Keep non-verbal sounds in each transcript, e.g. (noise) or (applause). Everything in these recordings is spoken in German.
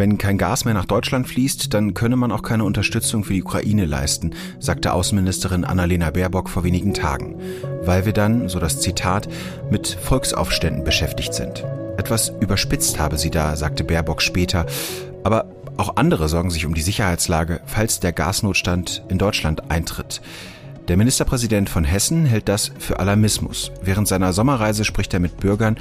Wenn kein Gas mehr nach Deutschland fließt, dann könne man auch keine Unterstützung für die Ukraine leisten, sagte Außenministerin Annalena Baerbock vor wenigen Tagen, weil wir dann, so das Zitat, mit Volksaufständen beschäftigt sind. Etwas überspitzt habe sie da, sagte Baerbock später, aber auch andere sorgen sich um die Sicherheitslage, falls der Gasnotstand in Deutschland eintritt. Der Ministerpräsident von Hessen hält das für Alarmismus. Während seiner Sommerreise spricht er mit Bürgern,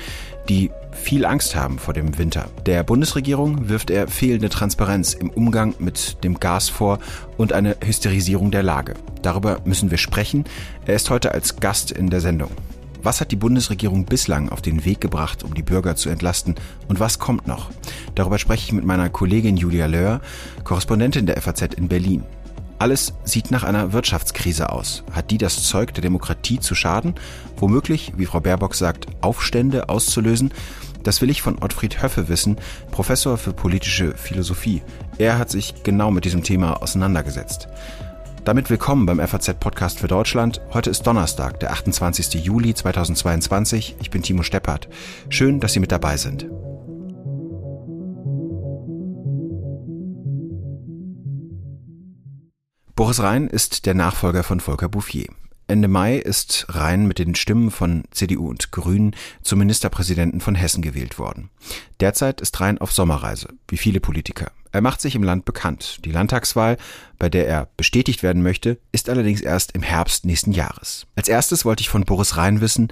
die viel Angst haben vor dem Winter. Der Bundesregierung wirft er fehlende Transparenz im Umgang mit dem Gas vor und eine Hysterisierung der Lage. Darüber müssen wir sprechen. Er ist heute als Gast in der Sendung. Was hat die Bundesregierung bislang auf den Weg gebracht, um die Bürger zu entlasten und was kommt noch? Darüber spreche ich mit meiner Kollegin Julia Löhr, Korrespondentin der FAZ in Berlin. Alles sieht nach einer Wirtschaftskrise aus. Hat die das Zeug der Demokratie zu schaden? Womöglich, wie Frau Baerbock sagt, Aufstände auszulösen? Das will ich von Ottfried Höffe wissen, Professor für politische Philosophie. Er hat sich genau mit diesem Thema auseinandergesetzt. Damit willkommen beim FAZ-Podcast für Deutschland. Heute ist Donnerstag, der 28. Juli 2022. Ich bin Timo Steppert. Schön, dass Sie mit dabei sind. Boris Rhein ist der Nachfolger von Volker Bouffier. Ende Mai ist Rhein mit den Stimmen von CDU und Grünen zum Ministerpräsidenten von Hessen gewählt worden. Derzeit ist Rhein auf Sommerreise, wie viele Politiker. Er macht sich im Land bekannt. Die Landtagswahl, bei der er bestätigt werden möchte, ist allerdings erst im Herbst nächsten Jahres. Als erstes wollte ich von Boris Rhein wissen,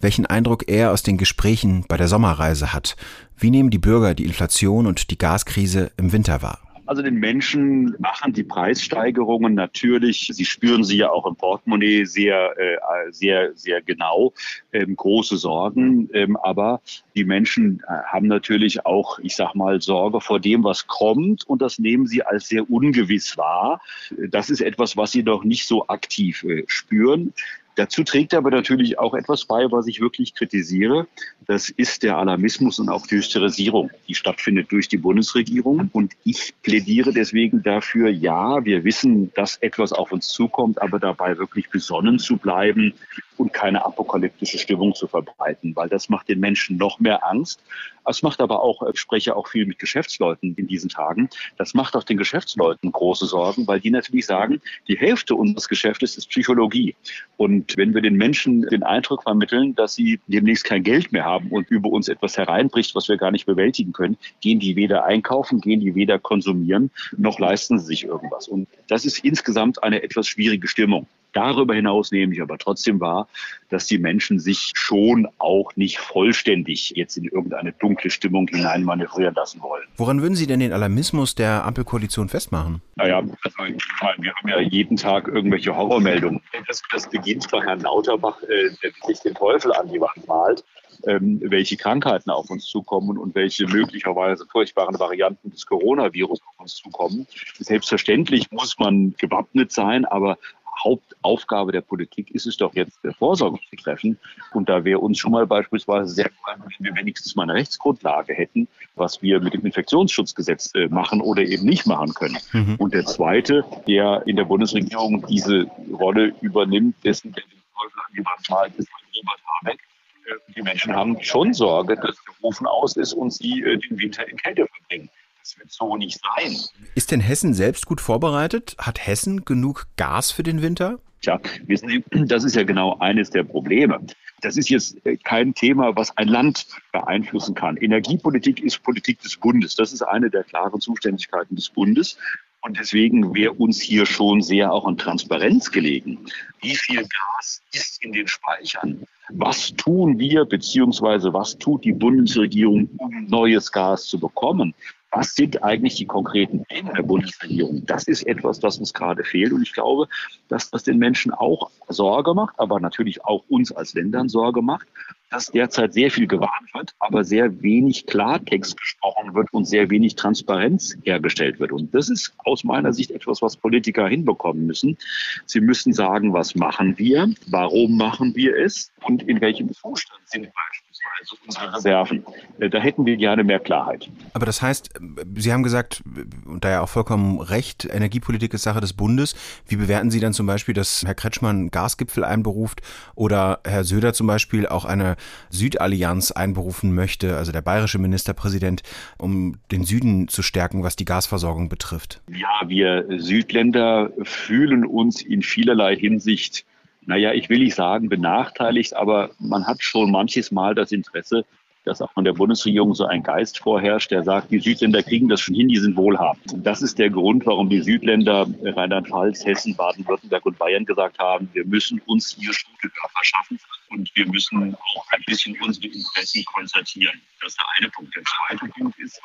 welchen Eindruck er aus den Gesprächen bei der Sommerreise hat. Wie nehmen die Bürger die Inflation und die Gaskrise im Winter wahr? Also den Menschen machen die Preissteigerungen natürlich, sie spüren sie ja auch im Portemonnaie sehr, äh, sehr, sehr genau, ähm, große Sorgen. Ähm, aber die Menschen äh, haben natürlich auch, ich sag mal, Sorge vor dem, was kommt und das nehmen sie als sehr ungewiss wahr. Das ist etwas, was sie noch nicht so aktiv äh, spüren. Dazu trägt aber natürlich auch etwas bei, was ich wirklich kritisiere. Das ist der Alarmismus und auch die Hysterisierung, die stattfindet durch die Bundesregierung. Und ich plädiere deswegen dafür, ja, wir wissen, dass etwas auf uns zukommt, aber dabei wirklich besonnen zu bleiben und keine apokalyptische Stimmung zu verbreiten, weil das macht den Menschen noch mehr Angst. Es macht aber auch, ich spreche auch viel mit Geschäftsleuten in diesen Tagen, das macht auch den Geschäftsleuten große Sorgen, weil die natürlich sagen, die Hälfte unseres Geschäftes ist Psychologie. Und wenn wir den Menschen den Eindruck vermitteln, dass sie demnächst kein Geld mehr haben und über uns etwas hereinbricht, was wir gar nicht bewältigen können, gehen die weder einkaufen, gehen die weder konsumieren, noch leisten sie sich irgendwas. Und das ist insgesamt eine etwas schwierige Stimmung. Darüber hinaus nehme ich aber trotzdem wahr, dass die Menschen sich schon auch nicht vollständig jetzt in irgendeine dunkle Stimmung hineinmanövrieren lassen wollen. Woran würden Sie denn den Alarmismus der Ampelkoalition festmachen? Naja, also wir haben ja jeden Tag irgendwelche Horrormeldungen. Das, das beginnt bei Herrn Lauterbach, äh, der sich den Teufel an die Wand malt. Ähm, welche Krankheiten auf uns zukommen und welche möglicherweise furchtbaren Varianten des Coronavirus auf uns zukommen. Selbstverständlich muss man gewappnet sein, aber Hauptaufgabe der Politik ist es doch jetzt, Vorsorge zu treffen. Und da wäre uns schon mal beispielsweise sehr gefallen, wenn wir wenigstens mal eine Rechtsgrundlage hätten, was wir mit dem Infektionsschutzgesetz äh, machen oder eben nicht machen können. Mhm. Und der zweite, der in der Bundesregierung diese Rolle übernimmt, dessen der den Teufel an die Wand malt, ist Robert Habeck. Äh, die Menschen haben schon Sorge, dass der Ofen aus ist und sie äh, den Winter in Kälte verbringen. Das wird so nicht sein. Ist denn Hessen selbst gut vorbereitet? Hat Hessen genug Gas für den Winter? Tja, wissen Sie, das ist ja genau eines der Probleme. Das ist jetzt kein Thema, was ein Land beeinflussen kann. Energiepolitik ist Politik des Bundes. Das ist eine der klaren Zuständigkeiten des Bundes. Und deswegen wäre uns hier schon sehr auch an Transparenz gelegen. Wie viel Gas ist in den Speichern? Was tun wir, beziehungsweise was tut die Bundesregierung, um neues Gas zu bekommen? Was sind eigentlich die konkreten Pläne der Bundesregierung? Das ist etwas, das uns gerade fehlt. Und ich glaube, dass das den Menschen auch Sorge macht, aber natürlich auch uns als Ländern Sorge macht, dass derzeit sehr viel gewarnt wird, aber sehr wenig Klartext gesprochen wird und sehr wenig Transparenz hergestellt wird. Und das ist aus meiner Sicht etwas, was Politiker hinbekommen müssen. Sie müssen sagen, was machen wir, warum machen wir es und in welchem Zustand sind beispielsweise also unsere Reserven. Äh, da hätten wir gerne mehr Klarheit. Aber das heißt, Sie haben gesagt, und da ja auch vollkommen recht, Energiepolitik ist Sache des Bundes. Wie bewerten Sie dann zum Beispiel, dass Herr Kretschmann Gasgipfel einberuft oder Herr Söder zum Beispiel auch eine Südallianz einberufen möchte, also der bayerische Ministerpräsident, um den Süden zu stärken, was die Gasversorgung betrifft? Ja, wir Südländer fühlen uns in vielerlei Hinsicht naja, ich will nicht sagen benachteiligt, aber man hat schon manches Mal das Interesse, dass auch von der Bundesregierung so ein Geist vorherrscht, der sagt, die Südländer kriegen das schon hin, die sind wohlhabend. Und das ist der Grund, warum die Südländer Rheinland-Pfalz, Hessen, Baden-Württemberg und Bayern gesagt haben, wir müssen uns hier gute Dörfer schaffen und wir müssen auch ein bisschen unsere Interessen konzertieren. Das ist der eine Punkt. Der zweite Punkt ist,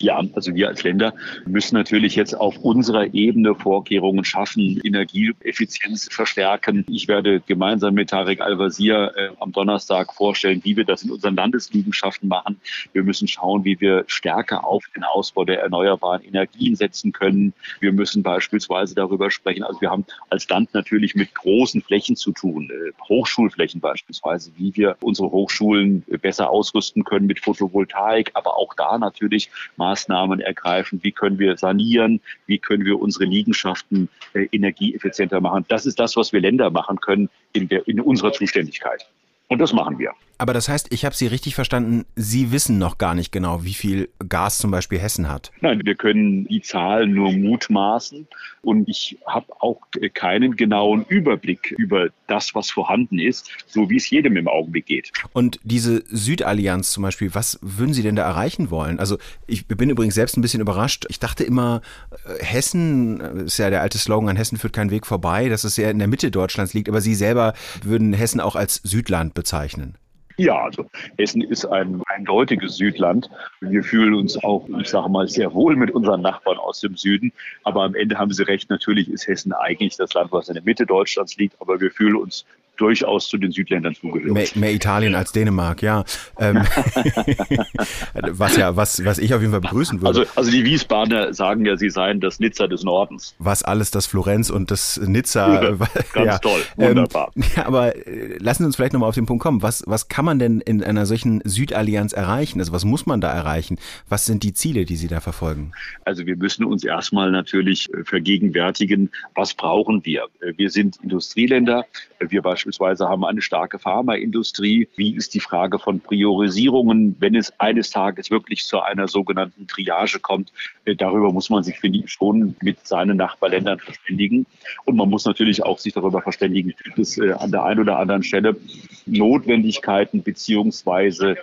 ja, also wir als Länder müssen natürlich jetzt auf unserer Ebene Vorkehrungen schaffen, Energieeffizienz verstärken. Ich werde gemeinsam mit Tarek Al-Wazir äh, am Donnerstag vorstellen, wie wir das in unseren Landesliegenschaften machen. Wir müssen schauen, wie wir stärker auf den Ausbau der erneuerbaren Energien setzen können. Wir müssen beispielsweise darüber sprechen. Also wir haben als Land natürlich mit großen Flächen zu tun, äh, Hochschulflächen beispielsweise, wie wir unsere Hochschulen besser ausrüsten können mit Photovoltaik, aber auch da natürlich mal Maßnahmen ergreifen, wie können wir sanieren, wie können wir unsere Liegenschaften äh, energieeffizienter machen. Das ist das, was wir Länder machen können in, der, in unserer Zuständigkeit. Und das machen wir. Aber das heißt, ich habe Sie richtig verstanden, Sie wissen noch gar nicht genau, wie viel Gas zum Beispiel Hessen hat. Nein, wir können die Zahlen nur mutmaßen und ich habe auch keinen genauen Überblick über das, was vorhanden ist, so wie es jedem im Augenblick geht. Und diese Südallianz zum Beispiel, was würden Sie denn da erreichen wollen? Also ich bin übrigens selbst ein bisschen überrascht. Ich dachte immer, äh, Hessen ist ja der alte Slogan, an Hessen führt kein Weg vorbei, dass es sehr in der Mitte Deutschlands liegt, aber Sie selber würden Hessen auch als Südland bezeichnen. Ja, also Hessen ist ein eindeutiges Südland. Wir fühlen uns auch, ich sage mal, sehr wohl mit unseren Nachbarn aus dem Süden. Aber am Ende haben Sie recht, natürlich ist Hessen eigentlich das Land, was in der Mitte Deutschlands liegt. Aber wir fühlen uns durchaus zu den Südländern zugehörig. Mehr, mehr Italien als Dänemark, ja. Ähm, (laughs) was ja, was, was ich auf jeden Fall begrüßen würde. Also, also die Wiesbadener sagen ja, sie seien das Nizza des Nordens. Was alles das Florenz und das Nizza. Ja, (laughs) ganz ja. toll, wunderbar. Ähm, ja, aber äh, lassen Sie uns vielleicht nochmal auf den Punkt kommen. Was, was kann man denn in einer solchen Südallianz erreichen? Also was muss man da erreichen? Was sind die Ziele, die Sie da verfolgen? Also wir müssen uns erstmal natürlich äh, vergegenwärtigen, was brauchen wir? Äh, wir sind Industrieländer. Wir beispielsweise beispielsweise haben eine starke Pharmaindustrie. Wie ist die Frage von Priorisierungen, wenn es eines Tages wirklich zu einer sogenannten Triage kommt? Äh, darüber muss man sich, finde ich, schon mit seinen Nachbarländern verständigen. Und man muss natürlich auch sich darüber verständigen, gibt es äh, an der einen oder anderen Stelle Notwendigkeiten beziehungsweise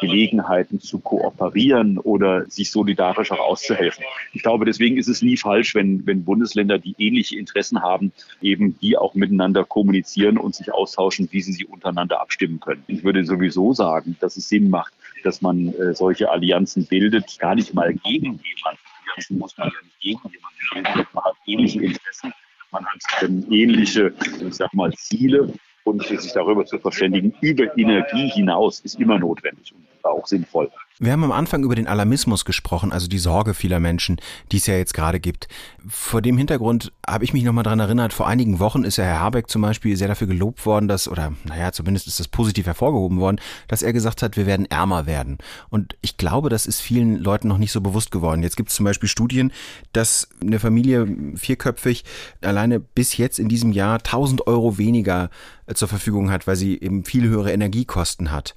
Gelegenheiten zu kooperieren oder sich solidarisch auch auszuhelfen. Ich glaube, deswegen ist es nie falsch, wenn, wenn Bundesländer, die ähnliche Interessen haben, eben die auch miteinander kommunizieren und sich austauschen, wie sie sie untereinander abstimmen können. Ich würde sowieso sagen, dass es Sinn macht, dass man äh, solche Allianzen bildet, gar nicht mal gegen jemanden. Allianzen muss man ja nicht gegen jemanden bilden. Man hat ähnliche Interessen, man hat ähm, ähnliche, ich sag mal, Ziele und sich darüber zu verständigen, über Energie hinaus, ist immer notwendig und auch sinnvoll. Wir haben am Anfang über den Alarmismus gesprochen, also die Sorge vieler Menschen, die es ja jetzt gerade gibt. Vor dem Hintergrund habe ich mich nochmal dran erinnert, vor einigen Wochen ist ja Herr Habeck zum Beispiel sehr dafür gelobt worden, dass, oder naja, zumindest ist das positiv hervorgehoben worden, dass er gesagt hat, wir werden ärmer werden. Und ich glaube, das ist vielen Leuten noch nicht so bewusst geworden. Jetzt gibt es zum Beispiel Studien, dass eine Familie vierköpfig alleine bis jetzt in diesem Jahr 1000 Euro weniger äh, zur Verfügung hat, weil sie eben viel höhere Energiekosten hat.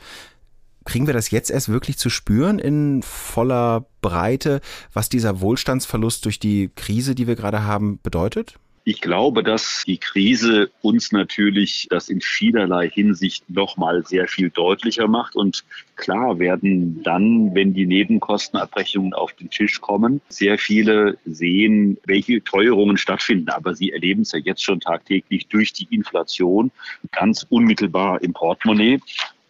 Kriegen wir das jetzt erst wirklich zu spüren in voller Breite, was dieser Wohlstandsverlust durch die Krise, die wir gerade haben, bedeutet? Ich glaube, dass die Krise uns natürlich das in vielerlei Hinsicht nochmal sehr viel deutlicher macht. Und klar werden dann, wenn die Nebenkostenabrechnungen auf den Tisch kommen, sehr viele sehen, welche Teuerungen stattfinden. Aber sie erleben es ja jetzt schon tagtäglich durch die Inflation ganz unmittelbar im Portemonnaie.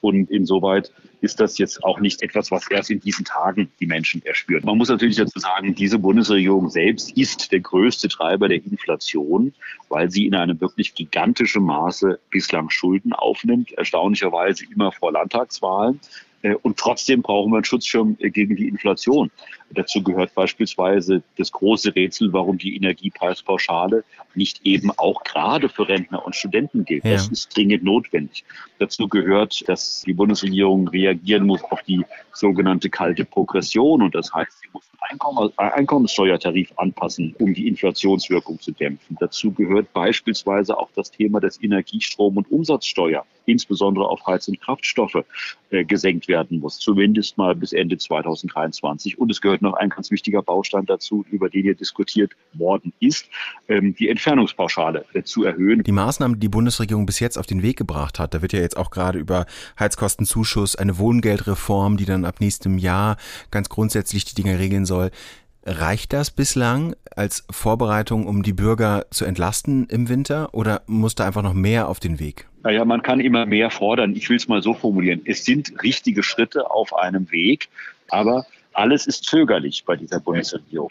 Und insoweit ist das jetzt auch nicht etwas, was erst in diesen Tagen die Menschen erspüren. Man muss natürlich dazu sagen, diese Bundesregierung selbst ist der größte Treiber der Inflation, weil sie in einem wirklich gigantischen Maße bislang Schulden aufnimmt, erstaunlicherweise immer vor Landtagswahlen. Äh, und trotzdem brauchen wir einen Schutzschirm äh, gegen die Inflation. Dazu gehört beispielsweise das große Rätsel, warum die Energiepreispauschale nicht eben auch gerade für Rentner und Studenten gilt. Ja. Das ist dringend notwendig. Dazu gehört, dass die Bundesregierung reagieren muss auf die sogenannte kalte Progression. Und das heißt, sie muss den Einkommenssteuertarif anpassen, um die Inflationswirkung zu dämpfen. Dazu gehört beispielsweise auch das Thema des Energiestrom- und Umsatzsteuer, insbesondere auf Heiz- und Kraftstoffe, äh, gesenkt werden muss, zumindest mal bis Ende 2023. Und es gehört noch ein ganz wichtiger Baustein dazu, über den hier diskutiert worden ist, ähm, die Entfernungspauschale äh, zu erhöhen. Die Maßnahmen, die die Bundesregierung bis jetzt auf den Weg gebracht hat, da wird ja jetzt auch gerade über Heizkostenzuschuss, eine Wohngeldreform, die dann ab nächstem Jahr ganz grundsätzlich die Dinge regeln soll. Reicht das bislang als Vorbereitung, um die Bürger zu entlasten im Winter oder muss da einfach noch mehr auf den Weg? Naja, man kann immer mehr fordern. Ich will es mal so formulieren. Es sind richtige Schritte auf einem Weg, aber alles ist zögerlich bei dieser Bundesregierung.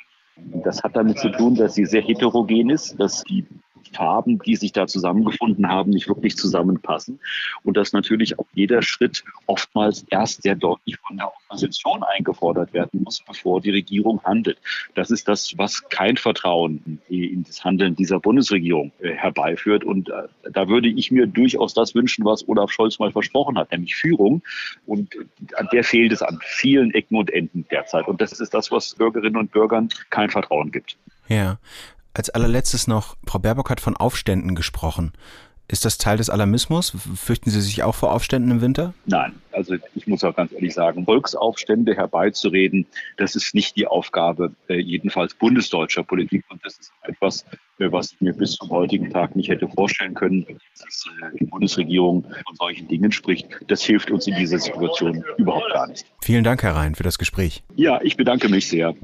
Das hat damit zu tun, dass sie sehr heterogen ist, dass die Farben, die sich da zusammengefunden haben, nicht wirklich zusammenpassen. Und dass natürlich auch jeder Schritt oftmals erst sehr deutlich von der Opposition eingefordert werden muss, bevor die Regierung handelt. Das ist das, was kein Vertrauen in das Handeln dieser Bundesregierung äh, herbeiführt. Und äh, da würde ich mir durchaus das wünschen, was Olaf Scholz mal versprochen hat, nämlich Führung. Und an der fehlt es an vielen Ecken und Enden derzeit. Und das ist das, was Bürgerinnen und Bürgern kein Vertrauen gibt. Ja, als allerletztes noch, Frau Baerbock hat von Aufständen gesprochen. Ist das Teil des Alarmismus? Fürchten Sie sich auch vor Aufständen im Winter? Nein, also ich muss auch ganz ehrlich sagen, Volksaufstände herbeizureden, das ist nicht die Aufgabe äh, jedenfalls bundesdeutscher Politik. Und das ist etwas, äh, was ich mir bis zum heutigen Tag nicht hätte vorstellen können, dass äh, die Bundesregierung von solchen Dingen spricht. Das hilft uns in dieser Situation überhaupt gar nicht. Vielen Dank, Herr Rhein, für das Gespräch. Ja, ich bedanke mich sehr.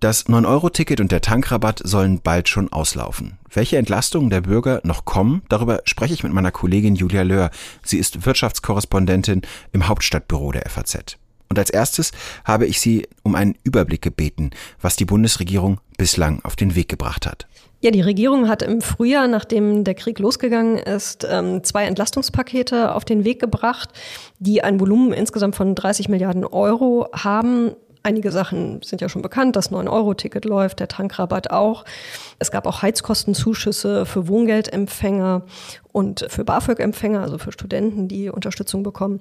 Das 9-Euro-Ticket und der Tankrabatt sollen bald schon auslaufen. Welche Entlastungen der Bürger noch kommen, darüber spreche ich mit meiner Kollegin Julia Löhr. Sie ist Wirtschaftskorrespondentin im Hauptstadtbüro der FAZ. Und als erstes habe ich sie um einen Überblick gebeten, was die Bundesregierung bislang auf den Weg gebracht hat. Ja, die Regierung hat im Frühjahr, nachdem der Krieg losgegangen ist, ähm, zwei Entlastungspakete auf den Weg gebracht, die ein Volumen insgesamt von 30 Milliarden Euro haben. Einige Sachen sind ja schon bekannt. Das 9-Euro-Ticket läuft, der Tankrabatt auch. Es gab auch Heizkostenzuschüsse für Wohngeldempfänger und für BAföG-Empfänger, also für Studenten, die Unterstützung bekommen.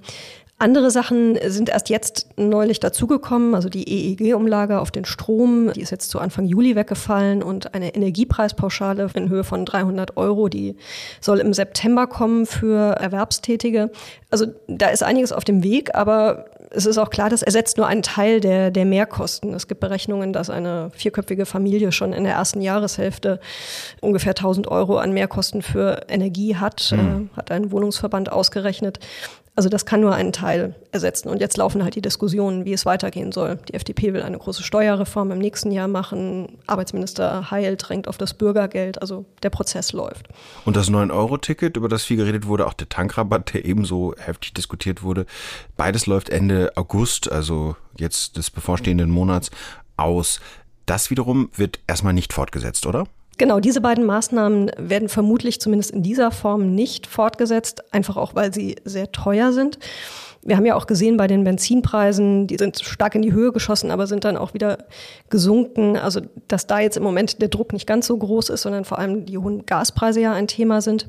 Andere Sachen sind erst jetzt neulich dazugekommen, also die EEG-Umlage auf den Strom, die ist jetzt zu Anfang Juli weggefallen und eine Energiepreispauschale in Höhe von 300 Euro, die soll im September kommen für Erwerbstätige. Also da ist einiges auf dem Weg, aber es ist auch klar, das ersetzt nur einen Teil der, der Mehrkosten. Es gibt Berechnungen, dass eine vierköpfige Familie schon in der ersten Jahreshälfte ungefähr 1000 Euro an Mehrkosten für Energie hat, mhm. äh, hat ein Wohnungsverband ausgerechnet. Also das kann nur einen Teil ersetzen. Und jetzt laufen halt die Diskussionen, wie es weitergehen soll. Die FDP will eine große Steuerreform im nächsten Jahr machen. Arbeitsminister Heil drängt auf das Bürgergeld. Also der Prozess läuft. Und das 9-Euro-Ticket, über das viel geredet wurde, auch der Tankrabatt, der ebenso heftig diskutiert wurde, beides läuft Ende August, also jetzt des bevorstehenden Monats, aus. Das wiederum wird erstmal nicht fortgesetzt, oder? Genau, diese beiden Maßnahmen werden vermutlich zumindest in dieser Form nicht fortgesetzt, einfach auch weil sie sehr teuer sind. Wir haben ja auch gesehen bei den Benzinpreisen, die sind stark in die Höhe geschossen, aber sind dann auch wieder gesunken. Also, dass da jetzt im Moment der Druck nicht ganz so groß ist, sondern vor allem die hohen Gaspreise ja ein Thema sind.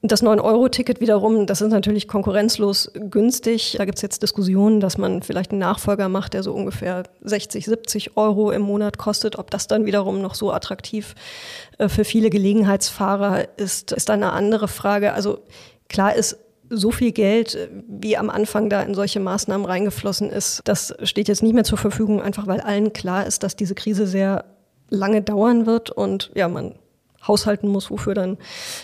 Das 9-Euro-Ticket wiederum, das ist natürlich konkurrenzlos günstig. Da gibt es jetzt Diskussionen, dass man vielleicht einen Nachfolger macht, der so ungefähr 60, 70 Euro im Monat kostet. Ob das dann wiederum noch so attraktiv äh, für viele Gelegenheitsfahrer ist, ist eine andere Frage. Also klar ist, so viel Geld, äh, wie am Anfang da in solche Maßnahmen reingeflossen ist, das steht jetzt nicht mehr zur Verfügung, einfach weil allen klar ist, dass diese Krise sehr lange dauern wird und ja, man haushalten muss, wofür dann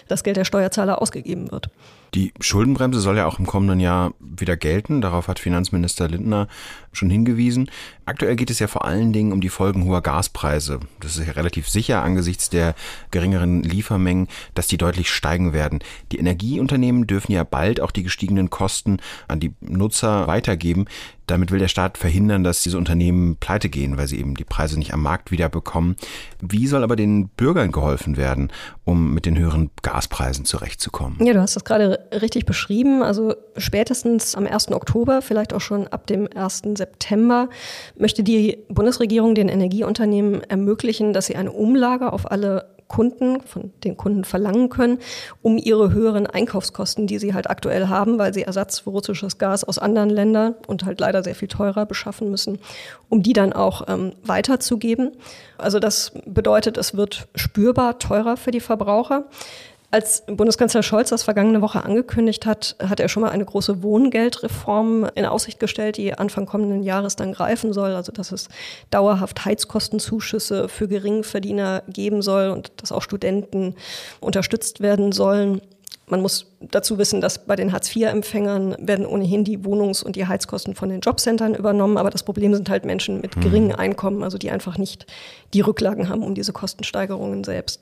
das Geld der Steuerzahler ausgegeben wird. Die Schuldenbremse soll ja auch im kommenden Jahr wieder gelten. Darauf hat Finanzminister Lindner schon hingewiesen. Aktuell geht es ja vor allen Dingen um die Folgen hoher Gaspreise. Das ist ja relativ sicher angesichts der geringeren Liefermengen, dass die deutlich steigen werden. Die Energieunternehmen dürfen ja bald auch die gestiegenen Kosten an die Nutzer weitergeben. Damit will der Staat verhindern, dass diese Unternehmen pleite gehen, weil sie eben die Preise nicht am Markt wieder bekommen. Wie soll aber den Bürgern geholfen werden, um mit den höheren Gaspreisen zurechtzukommen? Ja, du hast das gerade richtig beschrieben. Also spätestens am 1. Oktober, vielleicht auch schon ab dem 1. September, möchte die Bundesregierung den Energieunternehmen ermöglichen, dass sie eine Umlage auf alle Kunden, von den Kunden verlangen können, um ihre höheren Einkaufskosten, die sie halt aktuell haben, weil sie Ersatz für russisches Gas aus anderen Ländern und halt leider sehr viel teurer beschaffen müssen, um die dann auch ähm, weiterzugeben. Also das bedeutet, es wird spürbar teurer für die Verbraucher. Als Bundeskanzler Scholz das vergangene Woche angekündigt hat, hat er schon mal eine große Wohngeldreform in Aussicht gestellt, die Anfang kommenden Jahres dann greifen soll. Also dass es dauerhaft Heizkostenzuschüsse für Geringverdiener geben soll und dass auch Studenten unterstützt werden sollen. Man muss dazu wissen, dass bei den Hartz-IV-Empfängern werden ohnehin die Wohnungs- und die Heizkosten von den Jobcentern übernommen. Aber das Problem sind halt Menschen mit geringen mhm. Einkommen, also die einfach nicht die Rücklagen haben, um diese Kostensteigerungen selbst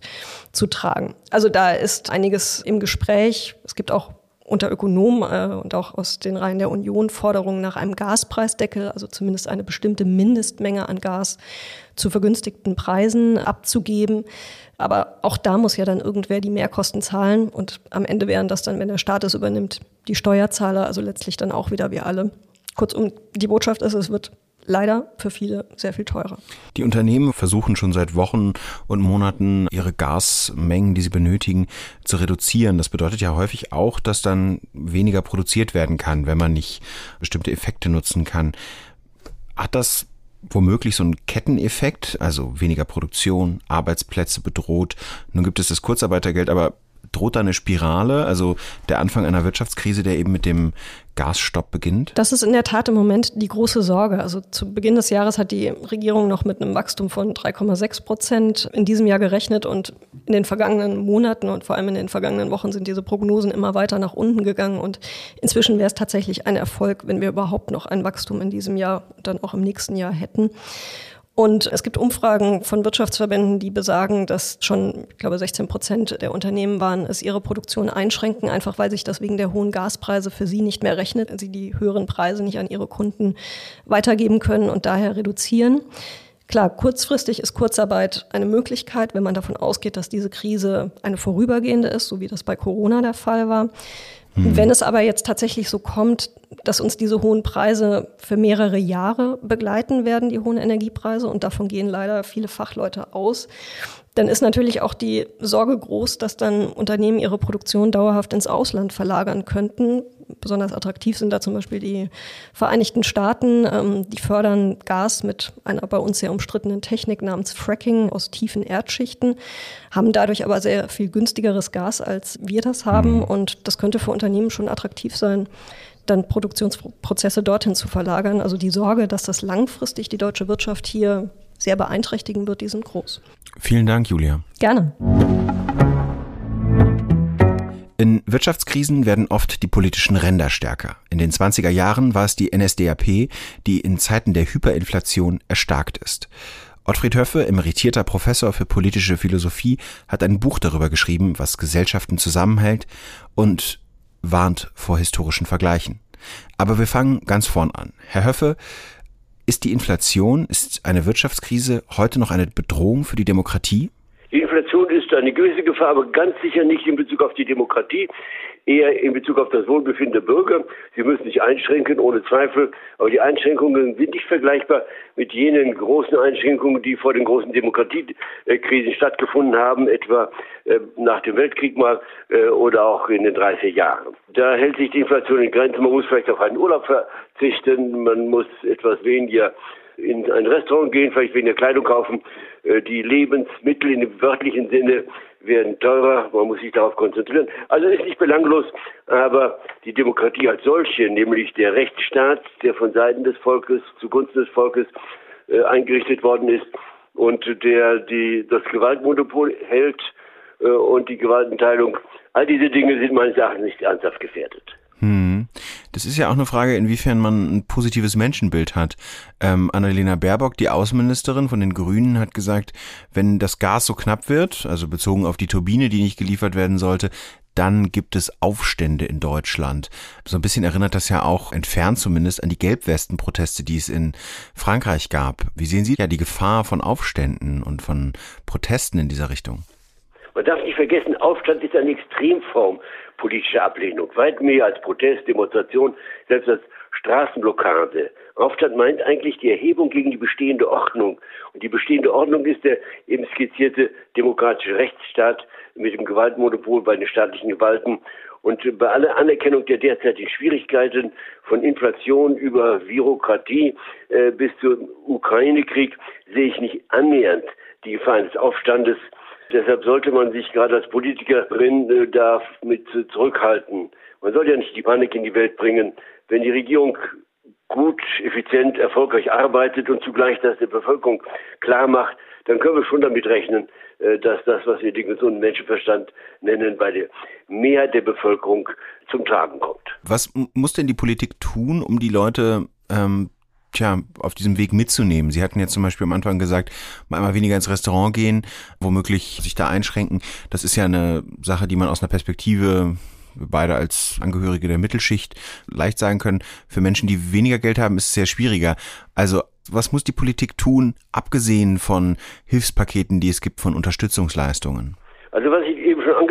zu tragen. Also da ist einiges im Gespräch. Es gibt auch unter Ökonomen äh, und auch aus den Reihen der Union Forderungen nach einem Gaspreisdeckel, also zumindest eine bestimmte Mindestmenge an Gas zu vergünstigten Preisen abzugeben. Aber auch da muss ja dann irgendwer die Mehrkosten zahlen und am Ende wären das dann, wenn der Staat es übernimmt, die Steuerzahler, also letztlich dann auch wieder wir alle. Kurzum, die Botschaft ist, es wird leider für viele sehr viel teurer. Die Unternehmen versuchen schon seit Wochen und Monaten ihre Gasmengen, die sie benötigen, zu reduzieren. Das bedeutet ja häufig auch, dass dann weniger produziert werden kann, wenn man nicht bestimmte Effekte nutzen kann. Hat das womöglich so ein Ketteneffekt, also weniger Produktion, Arbeitsplätze bedroht. Nun gibt es das Kurzarbeitergeld, aber droht da eine Spirale, also der Anfang einer Wirtschaftskrise, der eben mit dem Gasstopp beginnt? Das ist in der Tat im Moment die große Sorge. Also zu Beginn des Jahres hat die Regierung noch mit einem Wachstum von 3,6 Prozent in diesem Jahr gerechnet und in den vergangenen Monaten und vor allem in den vergangenen Wochen sind diese Prognosen immer weiter nach unten gegangen und inzwischen wäre es tatsächlich ein Erfolg, wenn wir überhaupt noch ein Wachstum in diesem Jahr und dann auch im nächsten Jahr hätten. Und es gibt Umfragen von Wirtschaftsverbänden, die besagen, dass schon, ich glaube, 16 Prozent der Unternehmen waren, es ihre Produktion einschränken, einfach weil sich das wegen der hohen Gaspreise für sie nicht mehr rechnet, sie die höheren Preise nicht an ihre Kunden weitergeben können und daher reduzieren. Klar, kurzfristig ist Kurzarbeit eine Möglichkeit, wenn man davon ausgeht, dass diese Krise eine vorübergehende ist, so wie das bei Corona der Fall war. Hm. Wenn es aber jetzt tatsächlich so kommt, dass uns diese hohen Preise für mehrere Jahre begleiten werden, die hohen Energiepreise, und davon gehen leider viele Fachleute aus, dann ist natürlich auch die Sorge groß, dass dann Unternehmen ihre Produktion dauerhaft ins Ausland verlagern könnten. Besonders attraktiv sind da zum Beispiel die Vereinigten Staaten. Ähm, die fördern Gas mit einer bei uns sehr umstrittenen Technik namens Fracking aus tiefen Erdschichten, haben dadurch aber sehr viel günstigeres Gas, als wir das haben. Mhm. Und das könnte für Unternehmen schon attraktiv sein, dann Produktionsprozesse dorthin zu verlagern. Also die Sorge, dass das langfristig die deutsche Wirtschaft hier sehr beeinträchtigen wird, die sind groß. Vielen Dank, Julia. Gerne. In Wirtschaftskrisen werden oft die politischen Ränder stärker. In den 20er Jahren war es die NSDAP, die in Zeiten der Hyperinflation erstarkt ist. Ottfried Höffe, emeritierter Professor für politische Philosophie, hat ein Buch darüber geschrieben, was Gesellschaften zusammenhält und warnt vor historischen Vergleichen. Aber wir fangen ganz vorn an. Herr Höffe, ist die Inflation, ist eine Wirtschaftskrise heute noch eine Bedrohung für die Demokratie? Ist eine gewisse Gefahr, aber ganz sicher nicht in Bezug auf die Demokratie eher in Bezug auf das Wohlbefinden der Bürger. Sie müssen sich einschränken, ohne Zweifel. Aber die Einschränkungen sind nicht vergleichbar mit jenen großen Einschränkungen, die vor den großen Demokratiekrisen stattgefunden haben, etwa äh, nach dem Weltkrieg mal äh, oder auch in den 30er Jahren. Da hält sich die Inflation in Grenzen. Man muss vielleicht auf einen Urlaub verzichten. Man muss etwas weniger in ein Restaurant gehen, vielleicht weniger Kleidung kaufen. Äh, die Lebensmittel im wörtlichen Sinne werden teurer, man muss sich darauf konzentrieren. Also ist nicht belanglos, aber die Demokratie als solche, nämlich der Rechtsstaat, der von Seiten des Volkes zugunsten des Volkes äh, eingerichtet worden ist und der die, das Gewaltmonopol hält äh, und die Gewaltenteilung, all diese Dinge sind meines Erachtens nicht ernsthaft gefährdet. Hm. Das ist ja auch eine Frage, inwiefern man ein positives Menschenbild hat. Ähm, Annalena Baerbock, die Außenministerin von den Grünen, hat gesagt, wenn das Gas so knapp wird, also bezogen auf die Turbine, die nicht geliefert werden sollte, dann gibt es Aufstände in Deutschland. So ein bisschen erinnert das ja auch entfernt zumindest an die Gelbwesten-Proteste, die es in Frankreich gab. Wie sehen Sie ja die Gefahr von Aufständen und von Protesten in dieser Richtung? Man darf nicht vergessen, Aufstand ist eine Extremform politischer Ablehnung. Weit mehr als Protest, Demonstration, selbst als Straßenblockade. Aufstand meint eigentlich die Erhebung gegen die bestehende Ordnung. Und die bestehende Ordnung ist der eben skizzierte demokratische Rechtsstaat mit dem Gewaltmonopol bei den staatlichen Gewalten. Und bei aller Anerkennung der derzeitigen Schwierigkeiten von Inflation über Bürokratie äh, bis zum Ukraine-Krieg sehe ich nicht annähernd die Gefahr eines Aufstandes. Deshalb sollte man sich gerade als Politikerin äh, da mit zurückhalten. Man soll ja nicht die Panik in die Welt bringen. Wenn die Regierung gut, effizient, erfolgreich arbeitet und zugleich das der Bevölkerung klar macht, dann können wir schon damit rechnen, äh, dass das, was wir den gesunden Menschenverstand nennen, bei der Mehrheit der Bevölkerung zum Tragen kommt. Was muss denn die Politik tun, um die Leute ähm, tja, auf diesem Weg mitzunehmen. Sie hatten jetzt zum Beispiel am Anfang gesagt, mal einmal weniger ins Restaurant gehen, womöglich sich da einschränken. Das ist ja eine Sache, die man aus einer Perspektive beide als Angehörige der Mittelschicht leicht sagen können. Für Menschen, die weniger Geld haben, ist es sehr schwieriger. Also was muss die Politik tun, abgesehen von Hilfspaketen, die es gibt, von Unterstützungsleistungen? Also was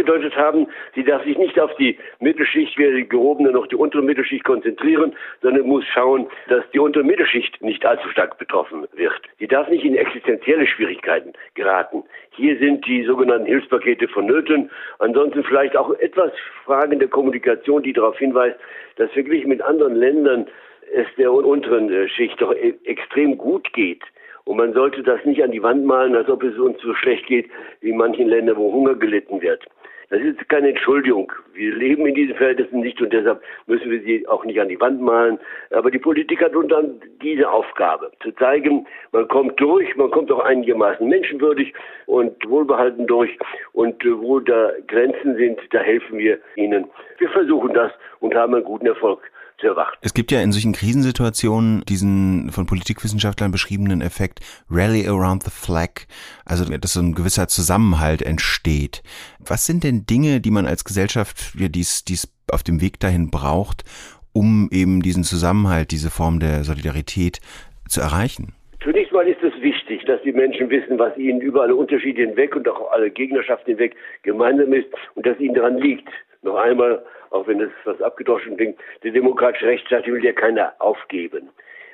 angedeutet habe, sie darf sich nicht auf die Mittelschicht, weder die gehobene noch die untere Mittelschicht konzentrieren, sondern muss schauen, dass die untere Mittelschicht nicht allzu stark betroffen wird. Sie darf nicht in existenzielle Schwierigkeiten geraten. Hier sind die sogenannten Hilfspakete vonnöten. Ansonsten vielleicht auch etwas Fragen der Kommunikation, die darauf hinweist, dass verglichen mit anderen Ländern es der unteren äh, Schicht doch e-, extrem gut geht. Und man sollte das nicht an die Wand malen, als ob es uns so schlecht geht wie in manchen Ländern, wo Hunger gelitten wird. Das ist keine Entschuldigung. Wir leben in diesen Verhältnissen nicht und deshalb müssen wir sie auch nicht an die Wand malen. Aber die Politik hat unter anderem diese Aufgabe, zu zeigen, man kommt durch, man kommt auch einigermaßen menschenwürdig und wohlbehalten durch. Und wo da Grenzen sind, da helfen wir ihnen. Wir versuchen das und haben einen guten Erfolg zu erwarten. Es gibt ja in solchen Krisensituationen diesen von Politikwissenschaftlern beschriebenen Effekt Rally around the flag, also dass so ein gewisser Zusammenhalt entsteht. Was sind denn Dinge, die man als Gesellschaft, ja, dies, dies auf dem Weg dahin braucht, um eben diesen Zusammenhalt, diese Form der Solidarität zu erreichen? Zunächst mal ist es wichtig, dass die Menschen wissen, was ihnen über alle Unterschiede hinweg und auch alle Gegnerschaften hinweg gemeinsam ist und dass ihnen daran liegt. Noch einmal auch wenn es was abgedroschen klingt, der demokratische Rechtsstaat will ja keiner aufgeben.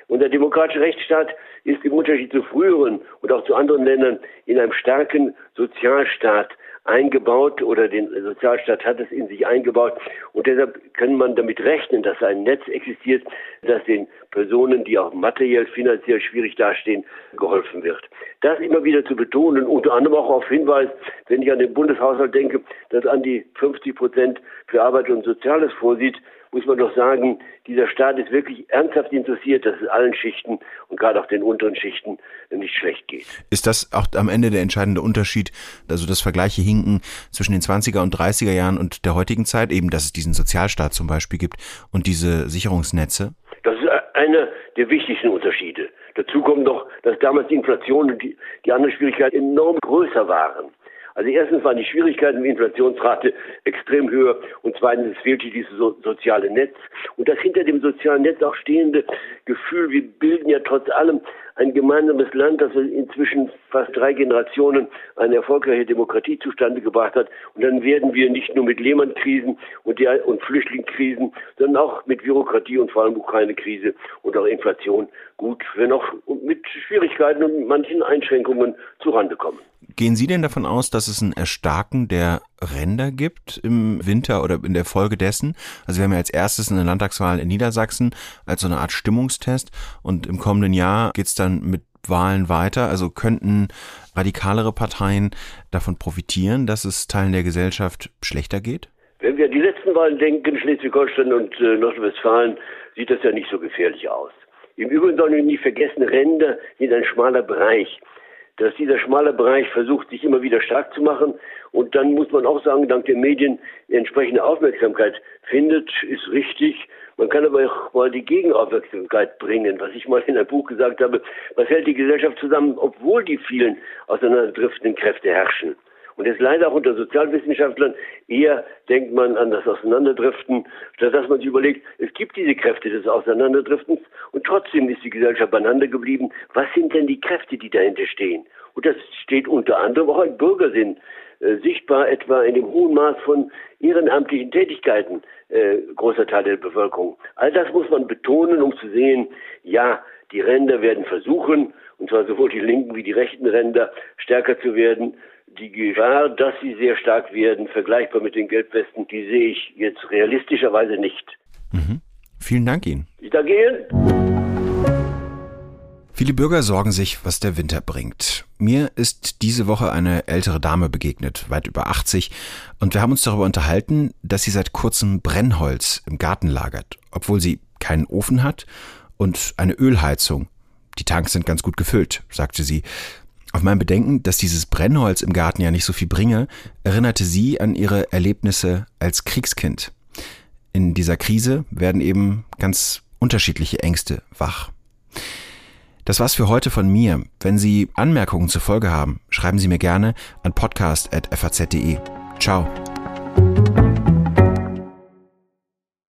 Und der demokratische Rechtsstaat ist im Unterschied zu früheren und auch zu anderen Ländern in einem starken Sozialstaat eingebaut oder den Sozialstaat hat es in sich eingebaut. Und deshalb kann man damit rechnen, dass ein Netz existiert, das den Personen, die auch materiell, finanziell schwierig dastehen, geholfen wird. Das immer wieder zu betonen, unter anderem auch auf Hinweis, wenn ich an den Bundeshaushalt denke, dass an die 50 Prozent für Arbeit und Soziales vorsieht, muss man doch sagen, dieser Staat ist wirklich ernsthaft interessiert, dass es allen Schichten und gerade auch den unteren Schichten nicht schlecht geht. Ist das auch am Ende der entscheidende Unterschied, also das Vergleiche hinken zwischen den 20er und 30er Jahren und der heutigen Zeit, eben, dass es diesen Sozialstaat zum Beispiel gibt und diese Sicherungsnetze? Das ist einer der wichtigsten Unterschiede. Dazu kommt noch, dass damals die Inflation und die, die anderen Schwierigkeiten enorm größer waren. Also erstens waren die Schwierigkeiten mit Inflationsrate extrem höher und zweitens fehlte dieses so soziale Netz und das hinter dem sozialen Netz auch stehende Gefühl, wir bilden ja trotz allem ein gemeinsames Land, das inzwischen fast drei Generationen eine erfolgreiche Demokratie zustande gebracht hat. Und dann werden wir nicht nur mit Lehman-Krisen und, und Flüchtlingskrisen, sondern auch mit Bürokratie und vor allem Ukraine-Krise und auch Inflation gut, wenn auch mit Schwierigkeiten und manchen Einschränkungen zurande kommen. Gehen Sie denn davon aus, dass es ein Erstarken der Ränder gibt im Winter oder in der Folge dessen? Also wir haben ja als erstes eine Landtagswahl in Niedersachsen als so eine Art Stimmungstest und im kommenden Jahr geht's dann mit Wahlen weiter. Also könnten radikalere Parteien davon profitieren, dass es Teilen der Gesellschaft schlechter geht? Wenn wir an die letzten Wahlen denken, Schleswig-Holstein und äh, Nordrhein-Westfalen, sieht das ja nicht so gefährlich aus. Im Übrigen sollen wir nicht vergessen, Ränder sind ein schmaler Bereich dass dieser schmale Bereich versucht, sich immer wieder stark zu machen. Und dann muss man auch sagen, dank der Medien entsprechende Aufmerksamkeit findet, ist richtig. Man kann aber auch mal die Gegenaufmerksamkeit bringen, was ich mal in einem Buch gesagt habe. Was hält die Gesellschaft zusammen, obwohl die vielen auseinanderdriftenden Kräfte herrschen? Und jetzt leider auch unter Sozialwissenschaftlern eher denkt man an das Auseinanderdriften, statt dass man sich überlegt, es gibt diese Kräfte des Auseinanderdriftens und trotzdem ist die Gesellschaft beieinander geblieben. Was sind denn die Kräfte, die dahinter stehen? Und das steht unter anderem auch ein Bürgersinn äh, sichtbar etwa in dem hohen Maß von ehrenamtlichen Tätigkeiten äh, großer Teil der Bevölkerung. All das muss man betonen, um zu sehen, ja, die Ränder werden versuchen, und zwar sowohl die linken wie die rechten Ränder, stärker zu werden. Die Gefahr, dass sie sehr stark werden, vergleichbar mit den Gelbwesten, die sehe ich jetzt realistischerweise nicht. Mhm. Vielen Dank Ihnen. Ich danke Ihnen. Viele Bürger sorgen sich, was der Winter bringt. Mir ist diese Woche eine ältere Dame begegnet, weit über 80, und wir haben uns darüber unterhalten, dass sie seit kurzem Brennholz im Garten lagert, obwohl sie keinen Ofen hat und eine Ölheizung. Die Tanks sind ganz gut gefüllt, sagte sie. Auf mein Bedenken, dass dieses Brennholz im Garten ja nicht so viel bringe, erinnerte sie an ihre Erlebnisse als Kriegskind. In dieser Krise werden eben ganz unterschiedliche Ängste wach. Das war's für heute von mir. Wenn Sie Anmerkungen zur Folge haben, schreiben Sie mir gerne an podcast.faz.de. Ciao.